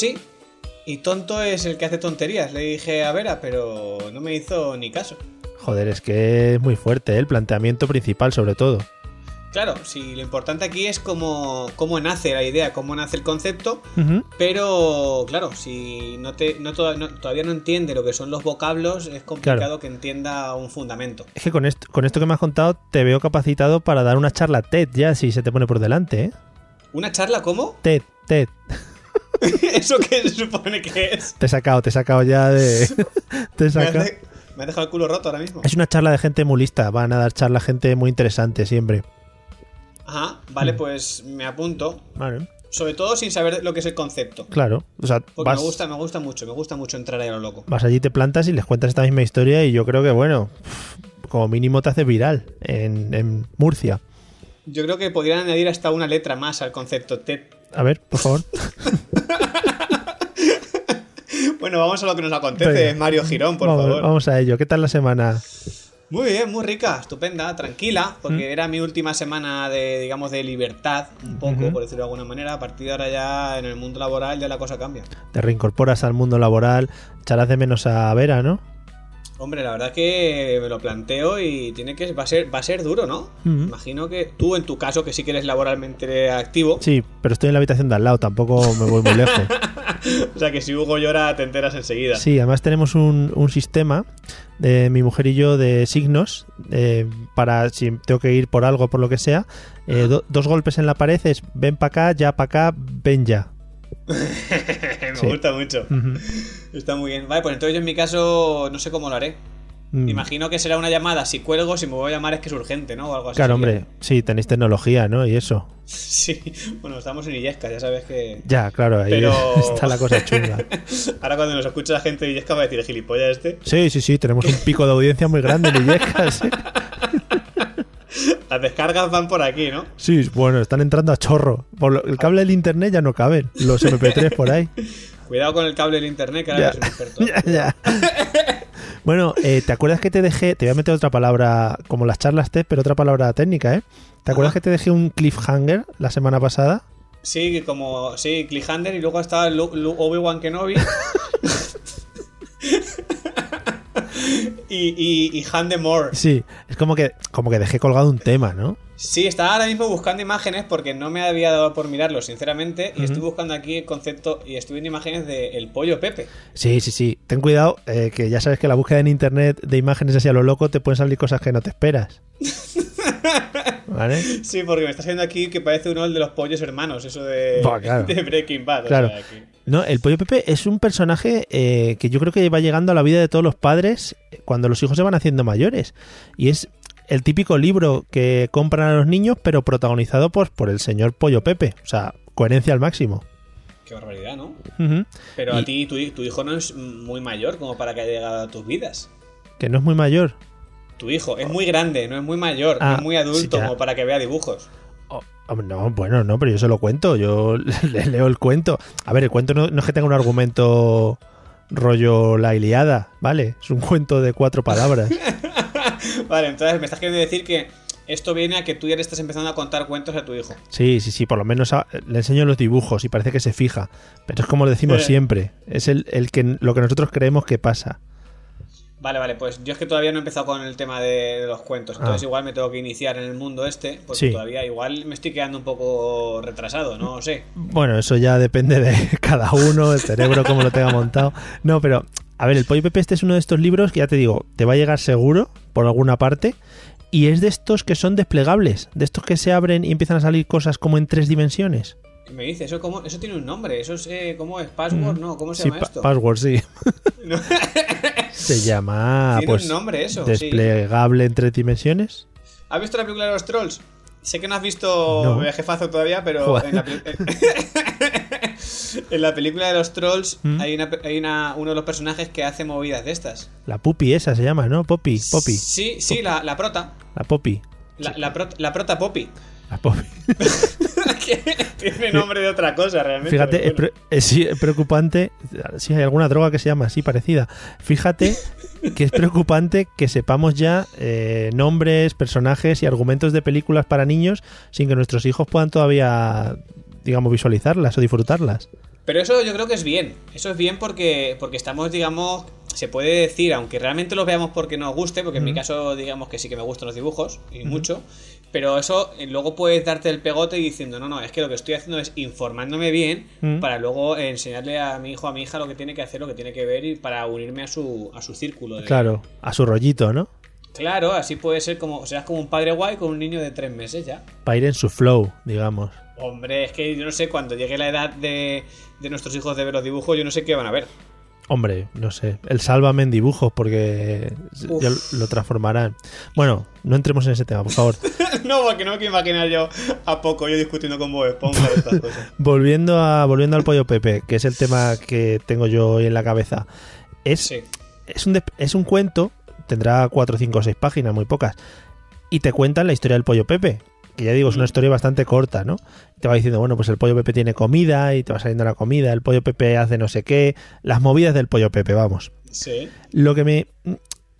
Sí, y tonto es el que hace tonterías. Le dije a Vera, pero no me hizo ni caso. Joder, es que es muy fuerte ¿eh? el planteamiento principal sobre todo. Claro, sí, lo importante aquí es cómo, cómo nace la idea, cómo nace el concepto, pero claro, si no te, no, todavía no entiende lo que son los vocablos, es complicado que entienda un fundamento. Es que con esto, con esto que me has contado te veo capacitado para dar una charla TED ya, si se te pone por delante. ¿eh? ¿Una charla cómo? TED, TED. ¿Eso qué se supone que es? Te he sacado, te he sacado ya de... te he sacado... Me, ha dejado el culo roto ahora mismo. Es una charla de gente muy lista, van a dar charla gente muy interesante siempre. Ajá, vale, mm. pues me apunto. Vale. Sobre todo sin saber lo que es el concepto. Claro, o sea, Porque me gusta, me gusta mucho, me gusta mucho entrar ahí a lo loco. Vas allí, te plantas y les cuentas esta misma historia y yo creo que, bueno, como mínimo te hace viral en, en Murcia. Yo creo que podrían añadir hasta una letra más al concepto. TED. A ver, por favor. bueno, vamos a lo que nos acontece, Mario Girón, por favor. Vamos a ello. ¿Qué tal la semana? Muy bien, muy rica, estupenda, tranquila, porque mm. era mi última semana de, digamos, de libertad, un poco, por decirlo de alguna manera. A partir de ahora ya en el mundo laboral ya la cosa cambia. Te reincorporas al mundo laboral, echarás de menos a Vera, ¿no? Hombre, la verdad que me lo planteo y tiene que va a ser va a ser duro, ¿no? Imagino que tú en tu caso que sí que eres laboralmente activo. Sí, pero estoy en la habitación de al lado, tampoco me voy muy lejos. o sea que si Hugo llora te enteras enseguida. Sí, además tenemos un, sistema de mi mujer y yo de signos eh, para si tengo que ir por algo por lo que sea. Eh, dos golpes en la pared es ven para acá, ya para acá, ven ya. me gusta mucho. Está muy bien. Vale, pues entonces yo en mi caso no sé cómo lo haré. Mm. Imagino que será una llamada. Si cuelgo, si me voy a llamar es que es urgente, ¿no? O algo así. Claro, hombre. Sí, tenéis tecnología, ¿no? Y eso. Sí. Bueno, estamos en Illesca, ya sabes que. Ya, claro, ahí está la cosa chunga. Ahora cuando nos escucha la gente de Illesca va a decir gilipollas este. Sí, sí, sí. Tenemos un pico de audiencia muy grande en Illesca, sí. Las descargas van por aquí, ¿no? Sí, bueno, están entrando a chorro. Por el cable del internet ya no caben, los MP3 por ahí. Cuidado con el cable del internet, que ahora ya. un Ya, ya. bueno, eh, ¿te acuerdas que te dejé? Te voy a meter otra palabra, como las charlas TED, pero otra palabra técnica, ¿eh? ¿Te acuerdas que te dejé un cliffhanger la semana pasada? Sí, como. Sí, cliffhanger y luego estaba Obi-Wan Kenobi. Y, y, Han de Moore. Sí, es como que, como que dejé colgado un tema, ¿no? Sí, estaba ahora mismo buscando imágenes porque no me había dado por mirarlo, sinceramente, y estoy buscando aquí el concepto y estoy viendo imágenes del el pollo Pepe. Sí, sí, sí. Ten cuidado, eh, que ya sabes que la búsqueda en internet de imágenes así a lo loco te pueden salir cosas que no te esperas. ¿Vale? Sí, porque me está saliendo aquí que parece uno de los pollos hermanos, eso de, Breaking Bad. Claro. No, el pollo Pepe es un personaje eh, que yo creo que va llegando a la vida de todos los padres cuando los hijos se van haciendo mayores. Y es el típico libro que compran a los niños, pero protagonizado por, por el señor Pollo Pepe. O sea, coherencia al máximo. Qué barbaridad, ¿no? Pero a ti, tu, hijo no es muy mayor como para que haya llegado a tus vidas. Que no es muy mayor. Tu hijo es muy grande, no es muy mayor, no es ah, muy adulto como para que vea dibujos. No, bueno, no, pero yo se lo cuento, yo le leo el cuento. A ver, el cuento no, es que tenga un argumento rollo la Iliada, ¿vale? Es un cuento de cuatro palabras. vale, entonces me estás queriendo decir que esto viene a que tú ya le estás empezando a contar cuentos a tu hijo. Sí, sí, sí, por lo menos le enseño los dibujos y parece que se fija. Pero es como lo decimos siempre, es el, el que, lo que nosotros creemos que pasa. Vale, vale, pues yo es que todavía no he empezado con el tema de, los cuentos, entonces ah. igual me tengo que iniciar en el mundo este, porque todavía igual me estoy quedando un poco retrasado, no sé. Bueno, eso ya depende de cada uno, el cerebro, cómo lo tenga montado. No, pero, a ver, el Pollo Pepe este es uno de estos libros que ya te digo, te va a llegar seguro por alguna parte, y es de estos que son desplegables, de estos que se abren y empiezan a salir cosas como en tres dimensiones. Me dice, eso, cómo, eso tiene un nombre, eso es, eh, ¿cómo es? ¿Password? Mm. No, ¿cómo se llama esto? Password, sí. se llama, tiene pues, un nombre eso, desplegable en tres dimensiones. ¿Has visto la película de los trolls? Sé que no has visto Jefazo todavía, pero en la, en la, película de los trolls ¿Mm? hay, una, hay una, uno de los personajes que hace movidas de estas. La Puppy esa se llama, ¿no? Poppy, Poppy. Sí, sí, La, la prota. La Poppy. La, la, la prota Poppy. La Poppy. Tiene nombre de otra cosa realmente. Fíjate, es, preocupante. Si hay alguna droga que se llama así parecida. Fíjate que es preocupante que sepamos ya eh, nombres, personajes y argumentos de películas para niños sin que nuestros hijos puedan todavía, digamos, visualizarlas o disfrutarlas. Pero eso yo creo que es bien. Eso es bien porque, porque estamos, digamos, se puede decir, aunque realmente los veamos porque nos guste, porque en mi caso, digamos que sí que me gustan los dibujos, y mucho, pero eso eh, luego puedes darte el pegote diciendo, no, no, es que lo que estoy haciendo es informándome bien mm. para luego enseñarle a mi hijo, a mi hija lo que tiene que hacer, lo que tiene que ver y para unirme a su, a su círculo. Claro, a su rollito, ¿no? Claro, así puede ser como, o sea, como un padre guay con un niño de tres meses ya. Para ir en su flow, digamos. Hombre, es que yo no sé, cuando llegue la edad de, de nuestros hijos de ver los dibujos, yo no sé qué van a ver. Hombre, no sé. El sálvame en dibujos porque ya lo transformarán. Bueno, no entremos en ese tema, por favor. no, porque no me quiero imaginar yo a poco yo discutiendo con Bob Esponja de estas cosas. volviendo, a, volviendo al pollo Pepe, que es el tema que tengo yo hoy en la cabeza. Es, es, un, es un cuento, tendrá 4, 5 o 6 páginas, muy pocas. Y te cuentan la historia del pollo Pepe que ya digo, es una historia bastante corta, ¿no? Te va diciendo, bueno, pues el pollo Pepe tiene comida y te va saliendo la comida, el pollo Pepe hace no sé qué, las movidas del pollo Pepe, vamos. Sí. Lo que me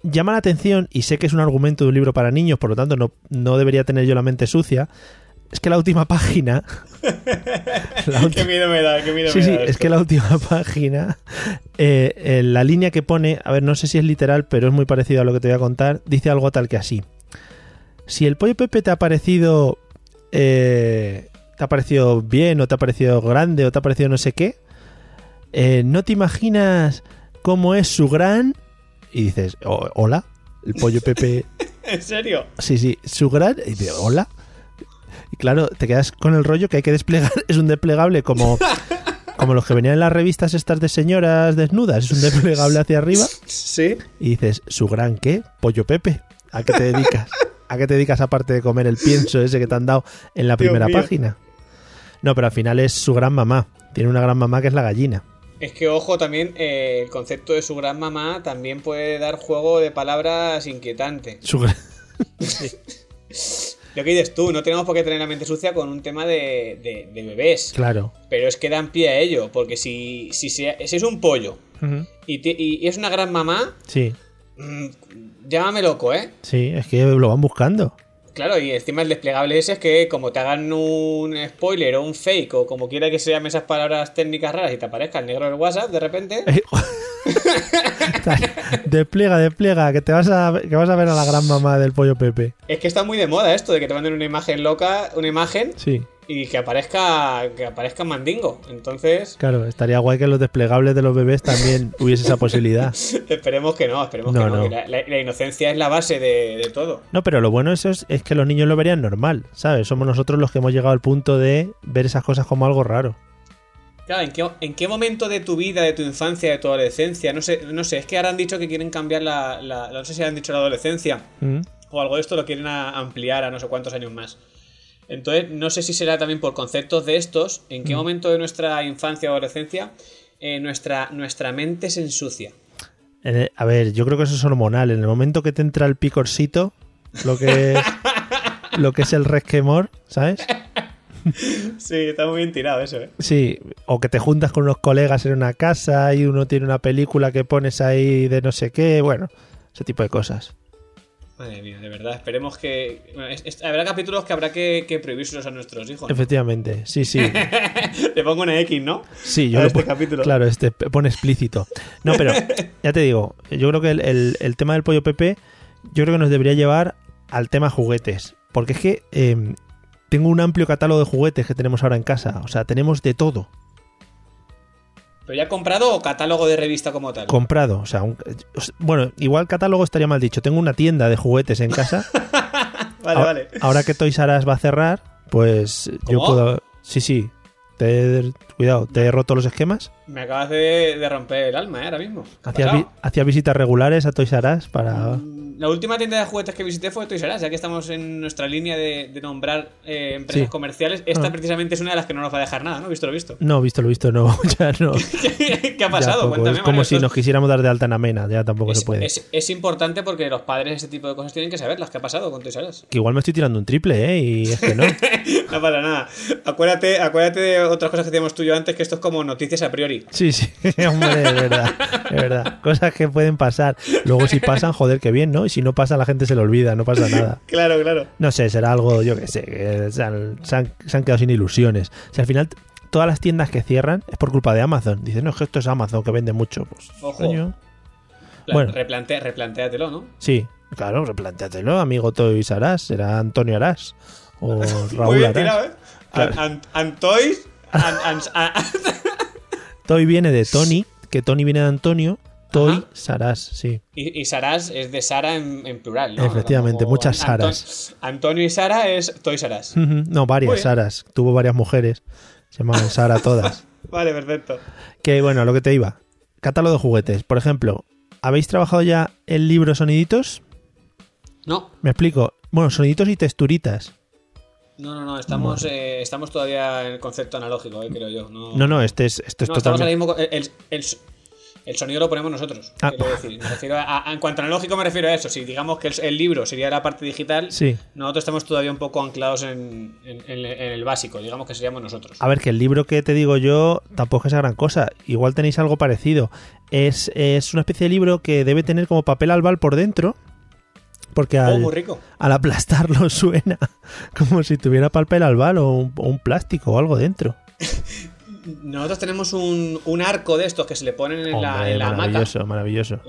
llama la atención, y sé que es un argumento de un libro para niños, por lo tanto no, no debería tener yo la mente sucia, es que la última página. qué miedo me da, qué miedo sí, me da. Sí, es que la última página, eh, la línea que pone, a ver, no sé si es literal, pero es muy parecido a lo que te voy a contar, dice algo tal que así si el pollo Pepe te ha parecido. Eh, te ha parecido bien, o te ha parecido grande, o te ha parecido no sé qué, eh, no te imaginas cómo es su gran. Y dices, hola, el pollo Pepe. ¿En serio? Sí, sí, su gran. Y dices, hola. Y claro, te quedas con el rollo que hay que desplegar. Es un desplegable como. Como los que venían en las revistas estas de señoras desnudas, es un desplegable hacia arriba. Sí. Y dices, ¿su gran qué? Pollo Pepe. ¿A qué te dedicas? ¿A qué te dedicas aparte de comer el pienso ese que te han dado en la primera página? No, pero al final es su gran mamá. Tiene una gran mamá que es la gallina. Es que, ojo, también eh, el concepto de su gran mamá también puede dar juego de palabras inquietante. Su gran... Lo que dices tú, no tenemos por qué tener la mente sucia con un tema de, bebés. Claro. Pero es que dan pie a ello, porque si, si, si, es un pollo y, es una gran mamá, sí. Mm, llámame loco, ¿eh? Sí, es que lo van buscando. Claro, y encima el desplegable ese es que como te hagan un spoiler o un fake o como quiera que se llamen esas palabras técnicas raras y te aparezca el negro del WhatsApp de repente. despliega, despliega, que te vas a que vas a ver a la gran mamá del pollo Pepe. Es que está muy de moda esto de que te manden una imagen loca, una imagen. Sí y que aparezca que aparezca Mandingo. Entonces. Claro, estaría guay que los desplegables de los bebés también hubiese esa posibilidad. esperemos que no, esperemos que no. la, inocencia es la base de, todo. No, pero lo bueno es, es que los niños lo verían normal, ¿sabes? Somos nosotros los que hemos llegado al punto de ver esas cosas como algo raro. Claro, ¿en qué, ¿en qué momento de tu vida, de tu infancia, de tu adolescencia? No sé, no sé, es que ahora han dicho que quieren cambiar la. no sé si han dicho la adolescencia. Mm. O algo de esto lo quieren ampliar a no sé cuántos años más. Entonces, no sé si será también por conceptos de estos, en qué mm. momento de nuestra infancia o adolescencia eh, nuestra, nuestra mente se ensucia. a ver, yo creo que eso es hormonal. En el momento que te entra el picorcito, lo que es, lo que es el resquemor, ¿sabes? Sí, está muy bien tirado eso, ¿eh? Sí, o que te juntas con unos colegas en una casa y uno tiene una película que pones ahí de no sé qué, bueno, ese tipo de cosas. Madre mía, de verdad. Esperemos que. habrá capítulos que habrá que, que prohibírselos a nuestros hijos. Efectivamente, sí, sí. Le pongo una X, ¿no? Sí, yo este capítulo. Claro, este pone explícito. No, pero ya te digo, yo creo que el, tema del pollo Pepe, yo creo que nos debería llevar al tema juguetes. Porque es que em, tengo un amplio catálogo de juguetes que tenemos ahora en casa. O sea, tenemos de todo. ¿Pero ya comprado o catálogo de revista como tal? Comprado, o sea, bueno, igual catálogo estaría mal dicho. Tengo una tienda de juguetes en casa. vale, vale. Ahora que Toys R Us va a cerrar, pues yo puedo. Sí, sí. Cuidado, ¿te he roto los esquemas? Me acabas de, romper el alma, ¿eh? Ahora mismo. Hacía, visitas regulares a Toys R Us para. Mm, la última tienda de juguetes que visité fue Toys R Us, ya que estamos en nuestra línea de, nombrar eh, empresas comerciales. Esta ah. precisamente es una de las que no nos va a dejar nada, ¿no? ¿Visto lo visto? No, visto lo visto, no. Ya no. ¿Qué ha pasado? Cuéntame, es como si nos quisiéramos dar de alta en Amena, ya tampoco se puede. Es, importante porque los padres ese tipo de cosas tienen que saber las que ha pasado con Toys R Us. Que igual me estoy tirando un triple, ¿eh? Y es que no. no pasa nada. Acuérdate, acuérdate de otras cosas que teníamos tú y yo antes, que esto es como noticias a priori. Sí, sí, hombre, de verdad. De verdad. Cosas que pueden pasar. Luego si pasan, joder, qué bien, ¿no? Y si no pasa, la gente se lo olvida, no pasa nada. claro, claro. No sé, será algo, yo que sé, que se han, quedado sin ilusiones. Si al final todas las tiendas que cierran es por culpa de Amazon. Dicen, no, es que esto es Amazon que vende mucho. Pues, Ojo. Bueno, Replantea, replantéatelo, ¿no? Sí, claro, replantéatelo, amigo Toy Arás. Será Antonio Arás o Raúl Arás. ¿eh? Antois. Toy viene de Tony, que Tony viene de Antonio Toy Saras, sí. Y, Saras es de Sara en, plural, ¿no? Efectivamente, muchas Saras. Antonio y Sara es Toy Saras. no, varias Saras. Tuvo varias mujeres. Se llamaban Sara todas. vale, perfecto. Que bueno, lo que te iba. Catálogo de juguetes. Por ejemplo, ¿habéis trabajado ya el libro Soniditos? No. Me explico. Bueno, soniditos y texturitas. No, no, no, estamos, eh, estamos todavía en el concepto analógico, eh, creo yo. No, no, no este es, esto es totalmente... Estamos ahora mismo, el, el sonido lo ponemos nosotros. Ah. decir. en cuanto a analógico me refiero a eso. Si digamos que el, libro sería la parte digital, nosotros estamos todavía un poco anclados en, el básico. Digamos que seríamos nosotros. A ver, que el libro que te digo yo tampoco es esa gran cosa. Igual tenéis algo parecido. Es, una especie de libro que debe tener como papel albal por dentro. Porque oh, rico. al aplastarlo suena como si tuviera papel albal o un, o un plástico o algo dentro. nosotros tenemos un, un, arco de estos que se le ponen en la, en la maravilloso, Maravilloso,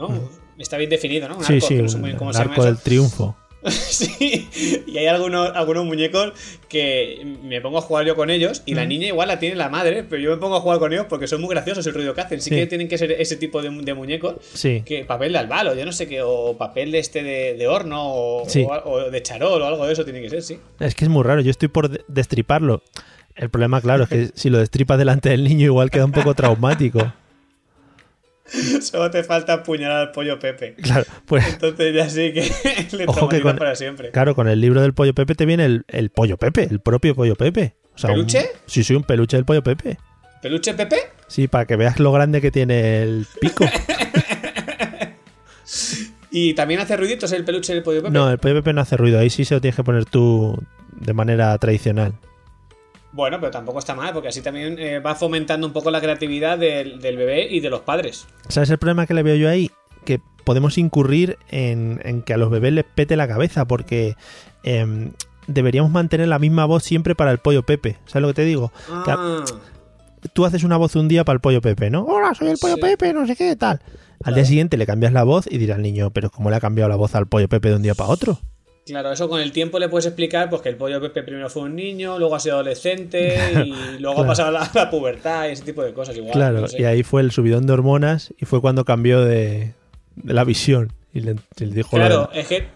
Está bien definido, ¿no? Un sí, arco, sí, el arco del triunfo. sí, y hay algunos, algunos muñecos que me pongo a jugar yo con ellos y la niña igual la tiene la madre, pero yo me pongo a jugar con ellos porque son muy graciosos el ruido que hacen. Sí, que tienen que ser ese tipo de, de muñecos. Sí. Que papel de albalo, yo no sé qué, o papel de este de, de horno o, o, de charol o algo de eso tiene que ser, sí. Es que es muy raro, yo estoy por destriparlo. El problema, claro, es que si lo destripas delante del niño igual queda un poco traumático. Solo te falta apuñalar al pollo Pepe. Claro, pues. Entonces ya sí que le Ojo que para siempre. Claro, con el libro del pollo Pepe te viene el, pollo Pepe, el propio pollo Pepe. ¿Peluche? sí, sí, un peluche del pollo Pepe. ¿Peluche Pepe? Sí, para que veas lo grande que tiene el pico. ¿Y también hace ruiditos el peluche del pollo Pepe? No, el pollo Pepe no hace ruido. Ahí sí se lo tienes que poner tú de manera tradicional. Bueno, pero tampoco está mal, porque así también eh, va fomentando un poco la creatividad del, bebé y de los padres. ¿Sabes el problema que le veo yo ahí? Que podemos incurrir en, que a los bebés les pete la cabeza, porque em, deberíamos mantener la misma voz siempre para el pollo Pepe. ¿Sabes lo que te digo? Ah. tú haces una voz un día para el pollo Pepe, ¿no? Hola, soy el pollo Pepe, no sé qué, tal. Al día siguiente le cambias la voz y dirá el niño, pero ¿cómo le ha cambiado la voz al pollo Pepe de un día para otro? Claro, eso con el tiempo le puedes explicar pues, que el pollo Pepe primero fue un niño, luego ha sido adolescente y luego ha pasado la, pubertad y ese tipo de cosas. Igual, claro, y ahí fue el subidón de hormonas y fue cuando cambió de, la visión y le, dijo Claro, es que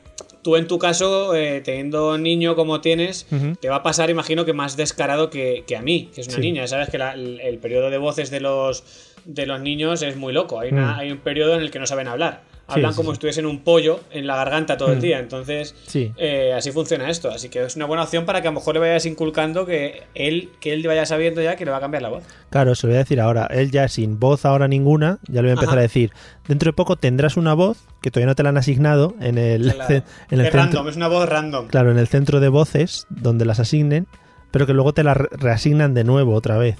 tú en tu caso, eh, teniendo niño como tienes, te va a pasar, imagino, que más descarado que, a mí, que es una niña. Sabes que el, periodo de voces de los, de los niños es muy loco. Hay, mm. hay un periodo en el que no saben hablar hablan como si estuviesen un pollo en la garganta todo el mm. día. Entonces, eh, así funciona esto. Así que es una buena opción para que a lo mejor le vayas inculcando que él, que él vaya sabiendo ya que le va a cambiar la voz. Claro, se lo voy a decir ahora. Él ya sin voz ahora ninguna, ya le voy a empezar a decir. Dentro de poco tendrás una voz que todavía no te la han asignado en el, en el es random, es una voz random. Claro, en el centro de voces, donde las asignen, pero que luego te la reasignan de nuevo otra vez.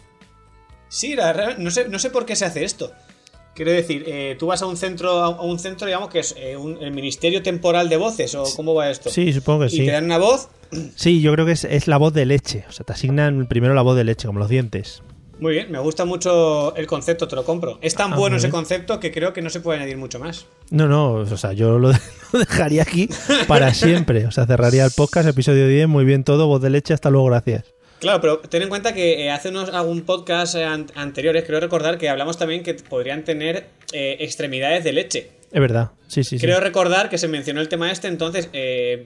Sí, no, sé, no sé por qué se hace esto. Quiero decir, eh, tú vas a un centro, a un centro, digamos, que es eh, un, el Ministerio Temporal de Voces, ¿o cómo va esto? Sí, supongo que sí. ¿Y te dan una voz? Sí, yo creo que es, es, la voz de leche. O sea, te asignan primero la voz de leche, como los dientes. Muy bien, me gusta mucho el concepto, te lo compro. Es tan ah, bueno ese concepto que creo que no se puede añadir mucho más. No, no, o sea, yo lo, dejaría aquí para siempre. O sea, cerraría el podcast, episodio 10, muy bien todo, voz de leche, hasta luego, gracias. Claro, pero ten en cuenta que eh, hace unos algún podcast eh, anteriores, creo recordar que hablamos también que podrían tener eh, extremidades de leche. Es verdad, sí, sí. Creo recordar que se mencionó el tema este, entonces,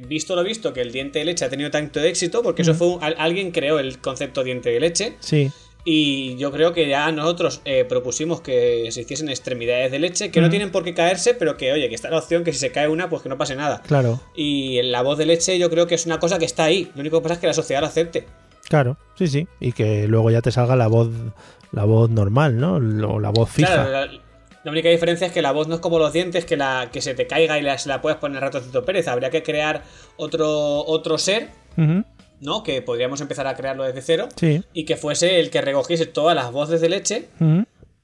visto lo visto, que el diente de leche ha tenido tanto éxito, porque eso fue alguien creó el concepto diente de leche. Sí. Y yo creo que ya nosotros propusimos que se hiciesen extremidades de leche, que no tienen por qué caerse, pero que, oye, que está la opción que si se cae una, pues que no pase nada. Claro. Y la voz de leche yo creo que es una cosa que está ahí. Lo único que pasa es que la sociedad lo acepte. Claro, sí, sí. Y que luego ya te salga la voz, la voz normal, ¿no? O la voz fija. Claro, la, única diferencia es que la voz no es como los dientes, que la que se te caiga y la, se la puedes poner ratoncito Pérez. Habría que crear otro, otro ser, ¿no? Que podríamos empezar a crearlo desde cero. Sí. Y que fuese el que recogiese todas las voces de leche.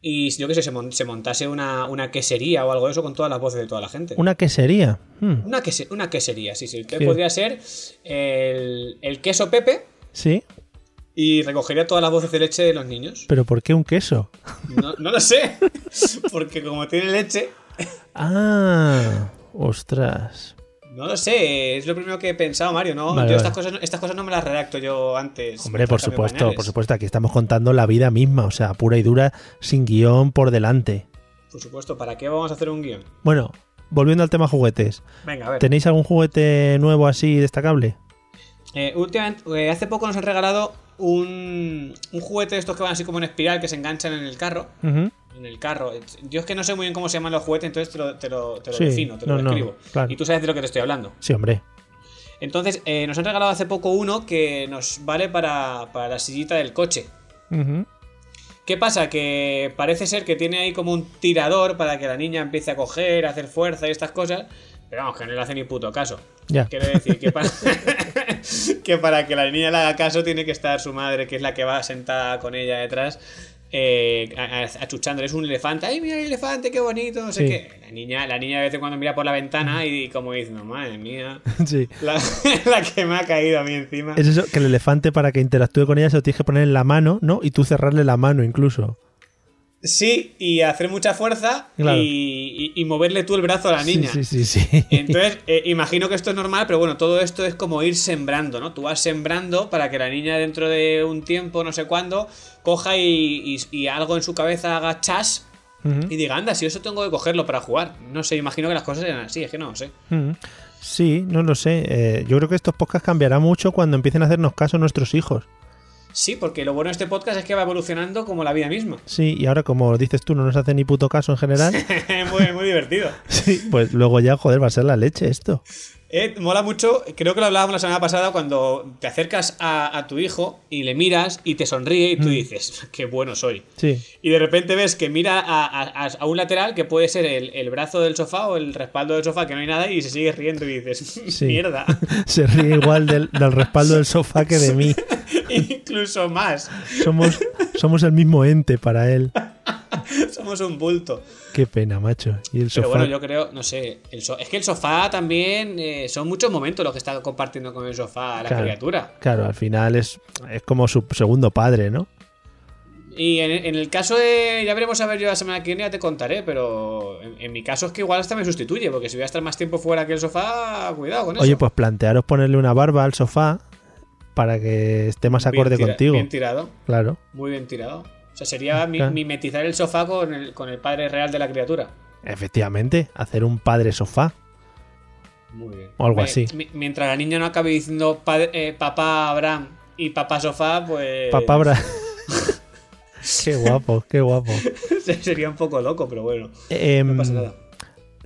Y yo que sé, se, montase una, una, quesería o algo de eso con todas las voces de toda la gente. ¿Una quesería? Hmm. Una, una quesería, sí, sí. Que podría ser el, el queso Pepe Sí. Y recogería todas las voces de leche de los niños. ¿Pero por qué un queso? No, lo sé. Porque como tiene leche. Ah, ostras. No lo sé, es lo primero que he pensado, Mario. No, Estas, cosas, estas cosas no me las redacto yo antes. Hombre, por supuesto, por supuesto. Aquí estamos contando la vida misma, o sea, pura y dura, sin guion por delante. Por supuesto, ¿para qué vamos a hacer un guion? Bueno, volviendo al tema juguetes. Venga, a ver. ¿Tenéis algún juguete nuevo así destacable? Eh, últimamente, eh, hace poco nos han regalado un, un, juguete de estos que van así como en espiral que se enganchan en el carro. En el carro. Yo es que no sé muy bien cómo se llaman los juguetes, entonces te lo, te lo, te lo defino, te lo describo. Y tú sabes de lo que te estoy hablando. Sí, hombre. Entonces, eh, nos han regalado hace poco uno que nos vale para, para la sillita del coche. ¿Qué pasa? Que parece ser que tiene ahí como un tirador para que la niña empiece a coger, a hacer fuerza y estas cosas. Pero vamos, que no le hace ni puto caso. Ya. Quiere decir que para, que para que la niña le haga caso tiene que estar su madre, que es la que va sentada con ella detrás, eh, achuchándole. Es un elefante. ¡Ay, mira el elefante, qué bonito! No sé qué. La niña, la niña a veces cuando mira por la ventana y como dice, madre mía, sí. la, que me ha caído a mí encima. Es eso, que el elefante para que interactúe con ella se lo tienes que poner en la mano, ¿no? Y tú cerrarle la mano incluso. Sí, y hacer mucha fuerza y, moverle tú el brazo a la niña. Sí, sí, sí. Entonces, eh, imagino que esto es normal, pero bueno, todo esto es como ir sembrando, ¿no? Tú vas sembrando para que la niña dentro de un tiempo, no sé cuándo, coja y, algo en su cabeza haga chas y diga, anda, si eso tengo que cogerlo para jugar. No sé, imagino que las cosas eran así, es que no lo sé. Sí, no lo sé. Eh, yo creo que estos podcasts cambiarán mucho cuando empiecen a hacernos caso nuestros hijos. Sí, porque lo bueno de este podcast es que va evolucionando como la vida misma. Sí, y ahora como dices tú, no nos hace ni puto caso en general. muy, muy divertido. sí, pues luego ya, joder, va a ser la leche esto. Eh, mola mucho, creo que lo hablábamos la semana pasada cuando te acercas a, tu hijo y le miras y te sonríe y tú mm. dices, qué bueno soy. Sí. Y de repente ves que mira a, un lateral que puede ser el, brazo del sofá o el respaldo del sofá que no hay nada y se sigue riendo y dices, mierda. se ríe igual del, respaldo del sofá que de mí. Incluso más. Somos, somos el mismo ente para él. Somos un bulto. Qué pena, macho. Y el sofá. Pero bueno, yo creo, no sé. es que el sofá también. Eh, son muchos momentos los que está compartiendo con el sofá la criatura. Claro, al final es, es como su segundo padre, ¿no? Y en, el caso de. Ya veremos a ver yo la semana que viene, ya te contaré, pero en, mi caso es que igual hasta me sustituye, porque si voy a estar más tiempo fuera que el sofá, cuidado con eso. Oye, pues plantearos ponerle una barba al sofá para que esté más acorde contigo. Bien tirado. Claro. Muy bien tirado. O sea, sería mimetizar el sofá con el, con el padre real de la criatura. Efectivamente, hacer un padre sofá. Muy bien. O algo así. Mientras la niña no acabe diciendo eh, papá Abraham y papá sofá, pues. Papá Abraham. qué guapo, qué guapo. Sería un poco loco, pero bueno. no pasa em, nada.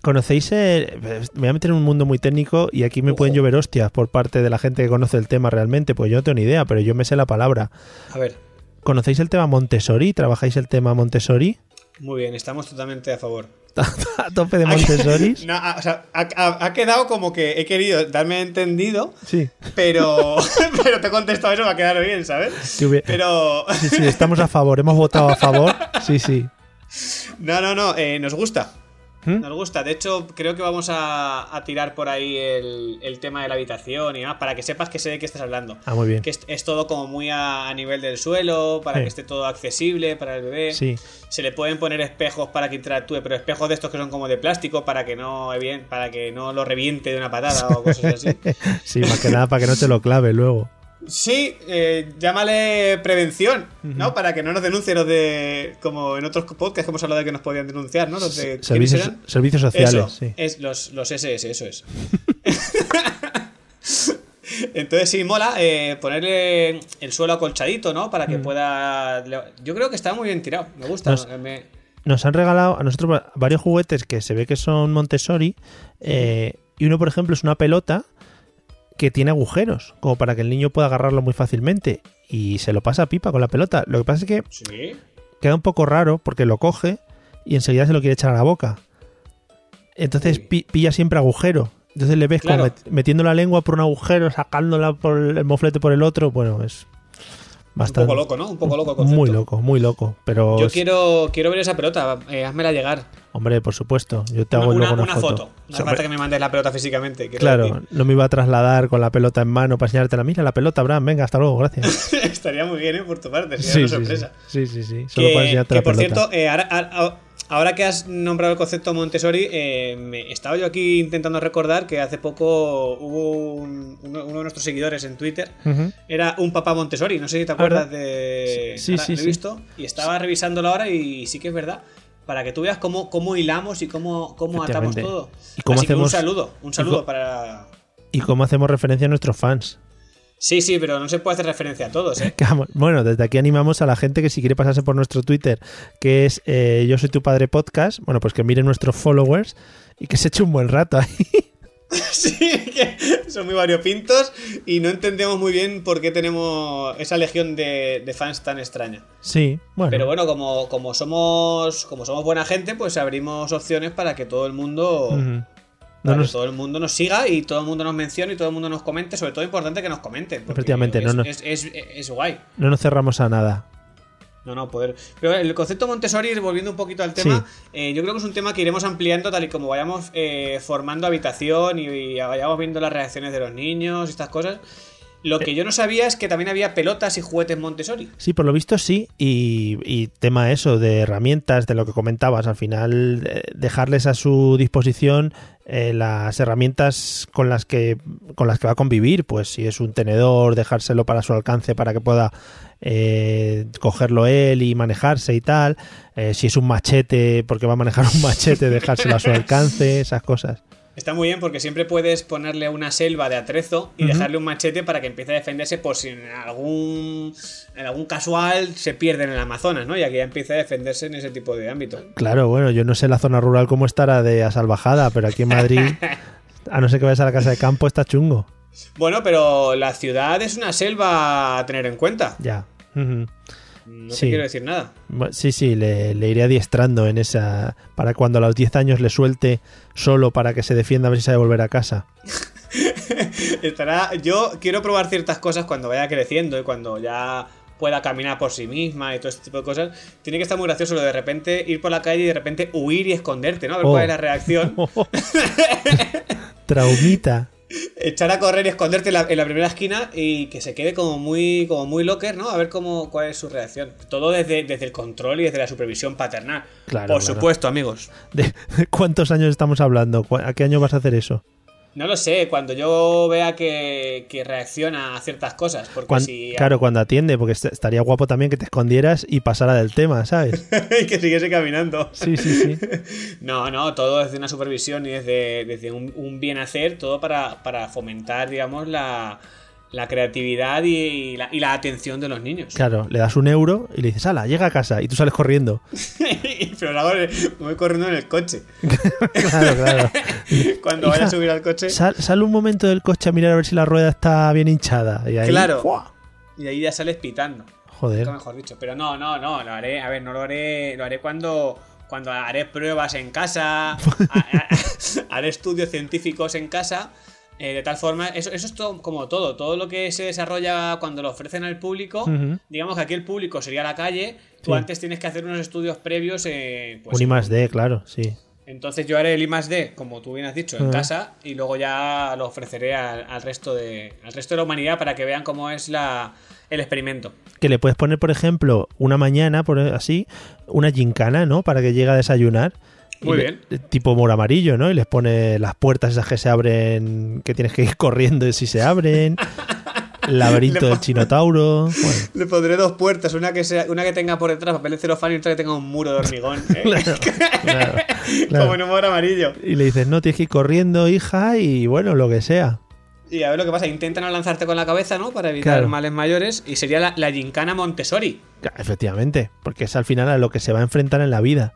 ¿Conocéis? me voy a meter en un mundo muy técnico y aquí me pueden llover hostias por parte de la gente que conoce el tema realmente, pues yo no tengo ni idea, pero yo me sé la palabra. A ver. ¿Conocéis el tema Montessori? ¿Trabajáis el tema Montessori? Muy bien, estamos totalmente a favor. a tope de Montessori. no, o sea, ha, quedado como que he querido darme entendido. Sí. Pero, pero te he contestado eso, va a quedar bien, ¿sabes? Sí, pero. sí, sí, estamos a favor, hemos votado a favor. Sí, sí. No, no, no, eh, nos gusta. ¿Mm? Nos gusta. De hecho, creo que vamos a, tirar por ahí el, tema de la habitación y demás, para que sepas que sé de qué estás hablando. Ah, muy bien. Que es, todo como muy a, nivel del suelo, para que esté todo accesible para el bebé. Sí. Se le pueden poner espejos para que interactúe, pero espejos de estos que son como de plástico para que no, para que no lo reviente de una patada o cosas así. sí, más que nada para que no te lo clave luego. Sí, eh, llámale prevención, ¿no? Para que no nos denuncien los de. Como en otros podcasts que hemos hablado de que nos podían denunciar, ¿no? Los de. Servicios, servicios sociales, sí. Es los, los SS, eso es. Entonces sí, mola eh, ponerle el suelo acolchadito, ¿no? Para que mm. pueda... Yo creo que está muy bien tirado, me gusta. Nos, han regalado a nosotros varios juguetes que se ve que son Montessori eh, y uno, por ejemplo, es una pelota que tiene agujeros, como para que el niño pueda agarrarlo muy fácilmente y se lo pasa a pipa con la pelota. Lo que pasa es que queda un poco raro porque lo coge y enseguida se lo quiere echar a la boca. Entonces pilla siempre agujero. Entonces le ves como metiendo la lengua por un agujero, sacándola por el moflete por el otro. Bueno, es un poco loco, ¿no? Un poco loco. Muy loco, muy loco. Pero yo quiero, quiero ver esa pelota. Eh, házmela llegar. Hombre, por supuesto. Yo te hago una, luego una, foto. No hace falta que me mandes la pelota físicamente. Claro, no me iba a trasladar con la pelota en mano para enseñártela. Mira la pelota, Abraham. Venga, hasta luego, gracias. Estaría muy bien, ¿eh? Por tu parte. Sería sí, una sorpresa. Sí, sí, sí. Solo para enseñarte que, la por cierto, eh, ahora Ahora que has nombrado el concepto Montessori, eh, me estaba yo aquí intentando recordar que hace poco hubo uno, de nuestros seguidores en Twitter, era un papá Montessori, no sé si te acuerdas de... Sí, sí, lo he visto y estaba revisándolo ahora y sí que es verdad para que tú veas cómo, cómo hilamos y cómo, cómo atamos todo. ¿Y cómo hacemos... un saludo, un saludo para... Y cómo hacemos referencia a nuestros fans. Sí, sí, pero no se puede hacer referencia a todos, ¿eh? Bueno, desde aquí animamos a la gente que si quiere pasarse por nuestro Twitter, que es eh, Yo soy tu padre podcast, bueno, pues que miren nuestros followers y que se eche un buen rato ahí. Sí, que son muy variopintos y no entendemos muy bien por qué tenemos esa legión de, fans tan extraña. Sí, bueno. Pero bueno, como, como, somos, como somos buena gente, pues abrimos opciones para que todo el mundo para que todo el mundo nos siga y todo el mundo nos mencione y todo el mundo nos comente. Sobre todo importante que nos comenten. Efectivamente, no, es, es, guay. No nos cerramos a nada. No, no, poder. Pero el concepto Montessori, volviendo un poquito al tema, eh, yo creo que es un tema que iremos ampliando tal y como vayamos eh, formando habitación y, vayamos viendo las reacciones de los niños y estas cosas. Lo que yo no sabía es que también había pelotas y juguetes Montessori. Sí, por lo visto sí. Y, y tema eso, de herramientas, de lo que comentabas, al final eh, dejarles a su disposición eh, las herramientas con las que con las que va a convivir pues si es un tenedor dejárselo para su alcance para que pueda eh, cogerlo él y manejarse y tal eh, si es un machete porque va a manejar un machete dejárselo a su alcance esas cosas Está muy bien porque siempre puedes ponerle una selva de atrezo y dejarle un machete para que empiece a defenderse por si en algún, en algún casual se pierde en el Amazonas, ¿no? Y aquí ya empieza a defenderse en ese tipo de ámbito. Claro, bueno, yo no sé la zona rural cómo estará de asalvajada, pero aquí en Madrid, a no ser que vayas a la casa de campo, está chungo. Bueno, pero la ciudad es una selva a tener en cuenta. Ya. No te quiero decir nada. Sí, sí, le, iré adiestrando en esa. Para cuando a los 10 años le suelte solo para que se defienda a ver si sabe volver a casa. Estará. Yo quiero probar ciertas cosas cuando vaya creciendo y cuando ya pueda caminar por sí misma y todo este tipo de cosas. Tiene que estar muy gracioso lo de repente ir por la calle y de repente huir y esconderte, ¿no? A ver cuál es la oh. reacción. Traumita echar a correr y esconderte en la, primera esquina y que se quede como muy, como muy locker, ¿no? A ver cómo, cuál es su reacción. Todo desde, desde el control y desde la supervisión paternal. Claro, Por supuesto, amigos. ¿De cuántos años estamos hablando? ¿A qué año vas a hacer eso? No lo sé, cuando yo vea que, reacciona a ciertas cosas. Porque Claro, cuando atiende, porque estaría guapo también que te escondieras y pasara del tema, ¿sabes? y que siguiese caminando. Sí, sí, sí. no, no, todo desde una supervisión y desde, desde un, un bien hacer, todo para, para fomentar, digamos, la, la creatividad y la, y la, atención de los niños. Claro, le das un euro y le dices, ala, llega a casa y tú sales corriendo. Pero lo hago, voy corriendo en el coche. claro, claro. Cuando vaya a subir al coche. Sal, un momento del coche a mirar a ver si la rueda está bien hinchada. Y ahí, claro. Y ahí ya sales pitando. Joder. mejor dicho. Pero no, no, no, lo haré, a ver, no lo haré, lo haré cuando cuando haré pruebas en casa, haré estudios científicos en casa Eh, de tal forma, eso, eso es todo, como todo, todo lo que se desarrolla cuando lo ofrecen al público, digamos que aquí el público sería la calle, tú antes tienes que hacer unos estudios previos. Eh, pues, Un I más D, claro, sí. Entonces yo haré el I más D, como tú bien has dicho, en casa y luego ya lo ofreceré al, resto de, al resto de la humanidad para que vean cómo es la, el experimento. Que le puedes poner, por ejemplo, una mañana, por así, una gincana, ¿no? Para que llegue a desayunar muy bien. tipo moro amarillo, ¿no? Y les pone las puertas esas que se abren, que tienes que ir corriendo si se abren. Laberinto del chinotauro. Le pondré dos puertas, una que sea, una que tenga por detrás papel de celofán y otra que tenga un muro de hormigón. ¿eh? claro, Como en un moro amarillo. Y le dices, no, tienes que ir corriendo, hija, y bueno, lo que sea. Y a ver lo que pasa, intentan no lanzarte con la cabeza, ¿no? Para evitar males mayores. Y sería la, la gincana Montessori. Efectivamente, porque es al final a lo que se va a enfrentar en la vida.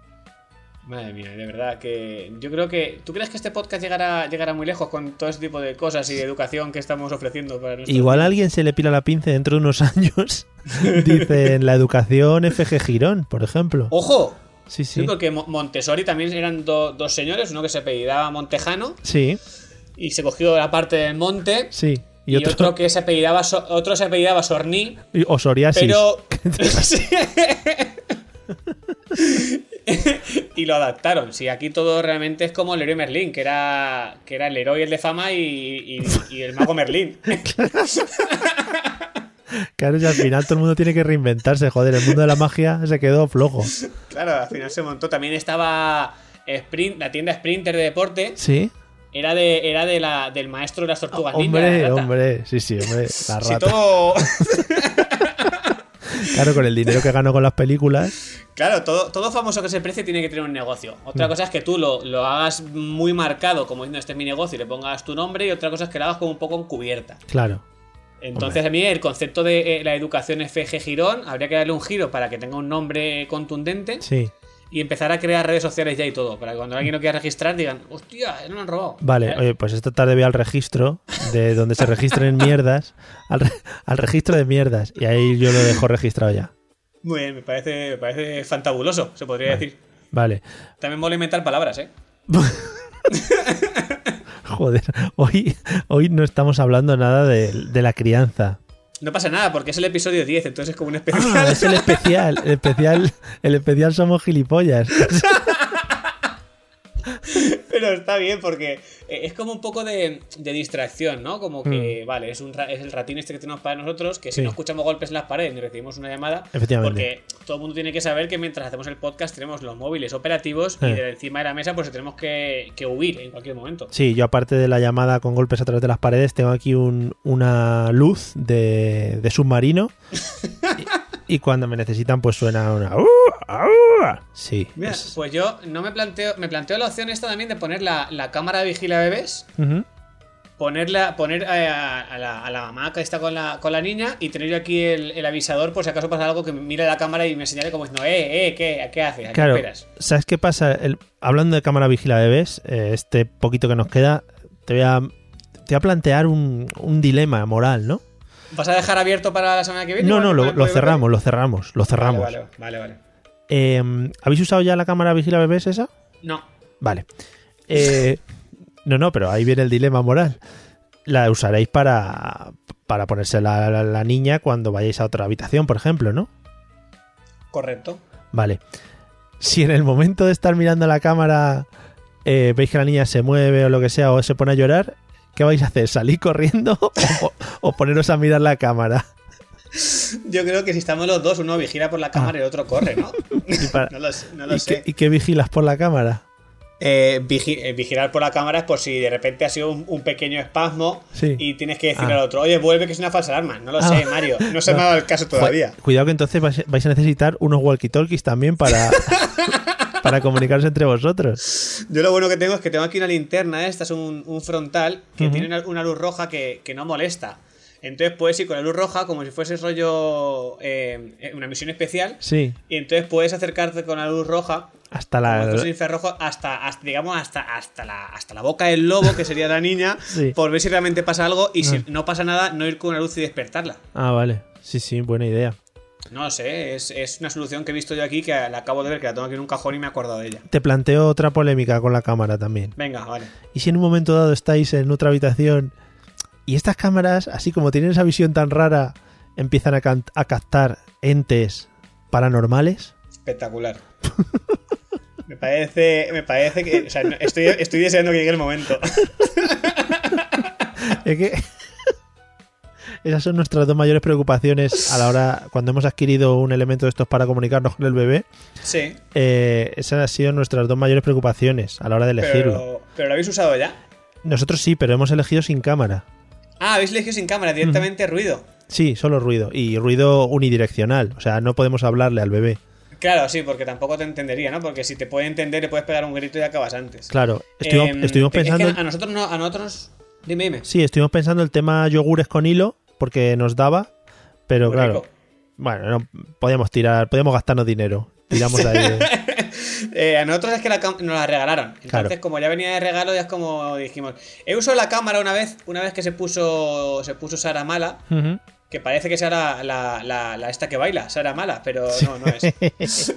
Madre mía, de verdad que yo creo que... ¿Tú crees que este podcast llegará, llegará muy lejos con todo ese tipo de cosas y de educación que estamos ofreciendo para Igual a alguien se le pila la pinza dentro de unos años. Dicen la educación FG Girón, por ejemplo. ¡Ojo! Sí, sí. porque Montessori también eran dos señores, uno que se apellidaba Montejano. Sí. Y se cogió la parte del monte. Sí. Y, otro... que se apellidaba, otro se apellidaba Sorní. O Soriasis. Pero... y lo adaptaron. Sí, aquí todo realmente es como el héroe Merlín, que era, que era el héroe el de fama y, el mago Merlín. Claro, y al final todo el mundo tiene que reinventarse, joder, el mundo de la magia se quedó flojo. Claro, al final se montó. También estaba Sprint, la tienda Sprinter de deporte. Sí. Era de, era de la, del maestro de las tortugas Hombre, hombre, sí, sí, hombre. La rata. Claro, con el dinero que gano con las películas. Claro, todo, todo famoso que se precie tiene que tener un negocio. Otra mm. cosa es que tú lo, lo, hagas muy marcado, como diciendo este es mi negocio, y le pongas tu nombre, y otra cosa es que lo hagas como un poco encubierta. Claro. Entonces, a mí el concepto de eh, la educación FG Girón habría que darle un giro para que tenga un nombre contundente. Sí y empezar a crear redes sociales ya y todo, para que cuando alguien no quiera registrar digan, hostia, no lo han robado. Vale, ¿Eh? oye, pues esta tarde voy al registro de donde se registren mierdas, al, registro de mierdas, y ahí yo lo dejo registrado ya. Muy bien, me parece, me parece fantabuloso, se podría decir. Vale. También mola inventar palabras, ¿eh? Joder, hoy, hoy no estamos hablando nada de, de la crianza. No pasa nada, porque es el episodio 10, entonces es como un especial. Ah, es el especial, el especial, el especial somos gilipollas. Pero está bien porque eh, es como un poco de, distracción, ¿no? Como que, mm. vale, es, un, es el ratín este que tenemos para nosotros, que si no escuchamos golpes en las paredes ni recibimos una llamada, porque todo el mundo tiene que saber que mientras hacemos el podcast tenemos los móviles operativos y de encima de la mesa pues tenemos que, huir en cualquier momento. Sí, yo aparte de la llamada con golpes a través de las paredes, tengo aquí un, una luz de, de submarino. y cuando me necesitan pues suena una uh, uh". sí. Pues yo no me planteo me planteo la opción esta también de poner la, cámara de vigila bebés ponerla poner eh, a, la, mamá que está con la, con la niña y tener yo aquí el, avisador por si acaso pasa algo que me mire la cámara y me señale como diciendo eh eh qué, qué haces claro sabes qué pasa hablando de cámara vigila bebés eh, este poquito que nos queda te voy a te voy a plantear un, un dilema moral no ¿Vas a dejar abierto para la semana que viene? No, no, lo, cerramos, lo cerramos, lo cerramos. Vale, vale, vale. Em, ¿Habéis usado ya la cámara Vigila Bebés esa? No. Vale. Eh, no, no, pero ahí viene el dilema moral. La usaréis para, para ponerse la, la, niña cuando vayáis a otra habitación, por ejemplo, ¿no? Correcto. Vale. Si en el momento de estar mirando la cámara eh, veis que la niña se mueve o lo que sea o se pone a llorar, ¿Qué vais a hacer? ¿Salir corriendo o, poneros a mirar la cámara? Yo creo que si estamos los dos, uno vigila por la cámara y el otro corre, ¿no? no lo, sé. ¿Y qué vigilas por la cámara? Eh, eh, vigilar por la cámara es por si de repente ha sido un, pequeño espasmo y tienes que decirle ah. al otro, oye, vuelve que es una falsa alarma. No lo ah. sé, Mario. No se me ha dado el caso todavía. Cuidado que entonces vais a necesitar unos walkie-talkies también para, para comunicarse entre vosotros. Yo lo bueno que tengo es que tengo aquí una linterna, esta es un, frontal que tiene una, luz roja que, no molesta. Entonces puedes ir con la luz roja como si fuese rollo eh, una misión especial. Sí. Y entonces puedes acercarte con la luz roja hasta la infrarrojo hasta, digamos hasta hasta la hasta la boca del lobo que sería la niña por ver si realmente pasa algo y si ah. no pasa nada no ir con una luz y despertarla. Ah, vale. Sí, sí, buena idea. No sé, es, es, una solución que he visto yo aquí que la acabo de ver, que la tengo aquí en un cajón y me he acordado de ella. Te planteo otra polémica con la cámara también. Venga, vale. ¿Y si en un momento dado estáis en otra habitación y estas cámaras, así como tienen esa visión tan rara, empiezan a, a captar entes paranormales? Espectacular. me parece, me parece que. O sea, estoy, estoy deseando que llegue el momento. es que esas son nuestras dos mayores preocupaciones a la hora, cuando hemos adquirido un elemento de estos para comunicarnos con el bebé. Sí. Eh, esas han sido nuestras dos mayores preocupaciones a la hora de elegirlo. Pero, lo habéis usado ya. Nosotros sí, pero hemos elegido sin cámara. Ah, habéis elegido sin cámara, directamente ruido. Sí, solo ruido. Y ruido unidireccional. O sea, no podemos hablarle al bebé. Claro, sí, porque tampoco te entendería, ¿no? Porque si te puede entender, le puedes pegar un grito y acabas antes. Claro, estuvimos, em, pensando. a nosotros no, a nosotros. Dime, dime. Sí, estuvimos pensando el tema yogures con hilo porque nos daba, pero claro, bueno, no, podíamos tirar, podíamos gastarnos dinero. Tiramos ahí. Eh, a nosotros es que nos la regalaron. Entonces, como ya venía de regalo, ya es como dijimos. He usado la cámara una vez, una vez que se puso. Se puso Sara Mala. Que parece que sea la, la, esta que baila, Sara Mala, pero no, no es.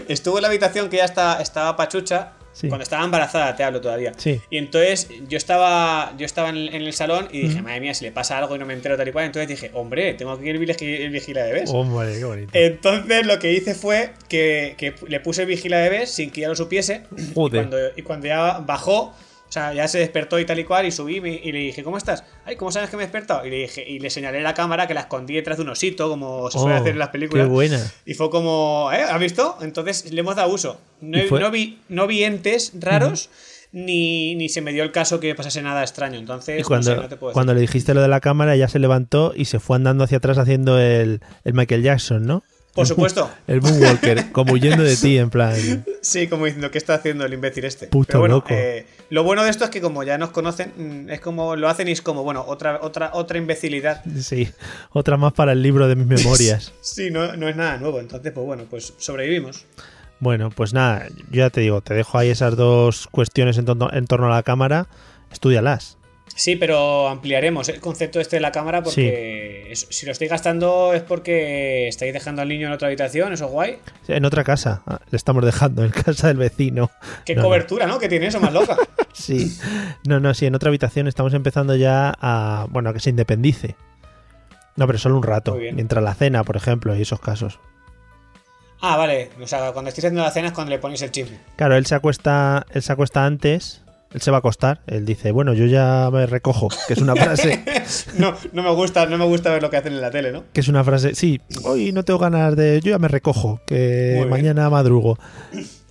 Estuvo en la habitación que ya está, estaba pachucha cuando estaba embarazada, te hablo todavía. Y entonces yo estaba, yo estaba en, el salón y dije, madre mía, si le pasa algo y no me entero tal y cual. Entonces dije, hombre, tengo que ir el vigila de bebés. Hombre, qué bonito. Entonces lo que hice fue que, le puse el vigila de bebés sin que ya lo supiese. y cuando ya bajó, sea, ya se despertó y tal y cual, y subí y le dije, ¿cómo estás? Ay, ¿cómo sabes que me he despertado? Y le dije, y le señalé la cámara que la escondí detrás de un osito, como se suele oh, hacer en las películas. Qué buena. Y fue como, ¿eh? ¿Has visto? Entonces le hemos dado uso. No, vi, no vi entes raros. Ni, ni, se me dio el caso que pasase nada extraño. Entonces, cuando, cuando le dijiste lo de la cámara, ya se levantó y se fue andando hacia atrás haciendo el, el Michael Jackson, ¿no? Por supuesto. El Moonwalker, como huyendo de ti, en plan. Sí, como diciendo, ¿qué está haciendo el imbécil este? Puto bueno, loco. Eh, lo bueno de esto es que como ya nos conocen, mm, es como lo hacen y es como, bueno, otra, otra, otra imbecilidad. Sí, otra más para el libro de mis memorias. sí, no, no es nada nuevo. Entonces, pues bueno, pues sobrevivimos. Bueno, pues nada, yo ya te digo, te dejo ahí esas dos cuestiones en, en torno a la cámara, estudialas. Sí, pero ampliaremos el concepto este de la cámara porque si lo estoy gastando es porque estáis dejando al niño en otra habitación, eso es guay. En otra casa, ah, le estamos dejando, en casa del vecino. Qué cobertura, no. Que tiene eso más loca. sí, no, no, sí, en otra habitación estamos empezando ya a, bueno, a que se independice. No, pero solo un rato, mientras la cena, por ejemplo, y esos casos. Ah, vale. O sea, cuando estéis haciendo la cena es cuando le ponéis el chisme. Claro, él se acuesta, él se acuesta antes él se va a acostar. Él dice, bueno, yo ya me recojo, que es una frase. no, no me gusta, no me gusta ver lo que hacen en la tele, ¿no? Que es una frase, sí, hoy no tengo ganas de. Yo ya me recojo, que mañana madrugo.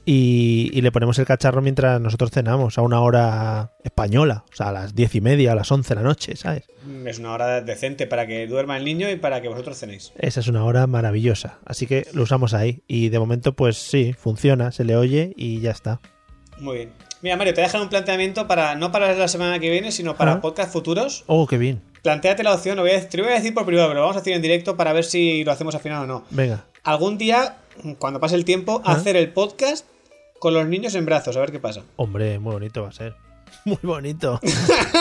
Y, le ponemos el cacharro mientras nosotros cenamos, a una hora española, o sea, a las diez y media, a las once de la noche, ¿sabes? Es una hora decente para que duerma el niño y para que vosotros cenéis. Esa es una hora maravillosa, así que lo usamos ahí. Y de momento, pues sí, funciona, se le oye y ya está. Muy bien. Mira, Mario, te voy a dejar un planteamiento para no para la semana que viene, sino para podcast futuros. Oh, qué bien. Plantéate la opción, lo voy a, te lo voy a decir por privado, pero lo vamos a hacer en directo para ver si lo hacemos al final o no. Venga. Algún día, cuando pase el tiempo, hacer el podcast con los niños en brazos, a ver qué pasa. Hombre, muy bonito va a ser. Muy bonito.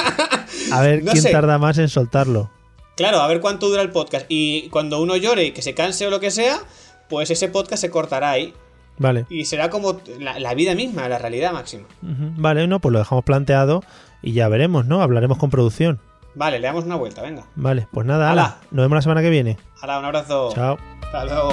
a ver quién tarda más en soltarlo. Claro, a ver cuánto dura el podcast. Y cuando uno llore y que se canse o lo que sea, pues ese podcast se cortará ahí. Vale. Y será como la, vida misma, la realidad máxima. Vale, no, pues lo dejamos planteado y ya veremos, ¿no? Hablaremos con producción. Vale, le damos una vuelta, venga. Vale, pues nada, ala. Nos vemos la semana que viene. Hala, un abrazo. Chao. Hasta luego.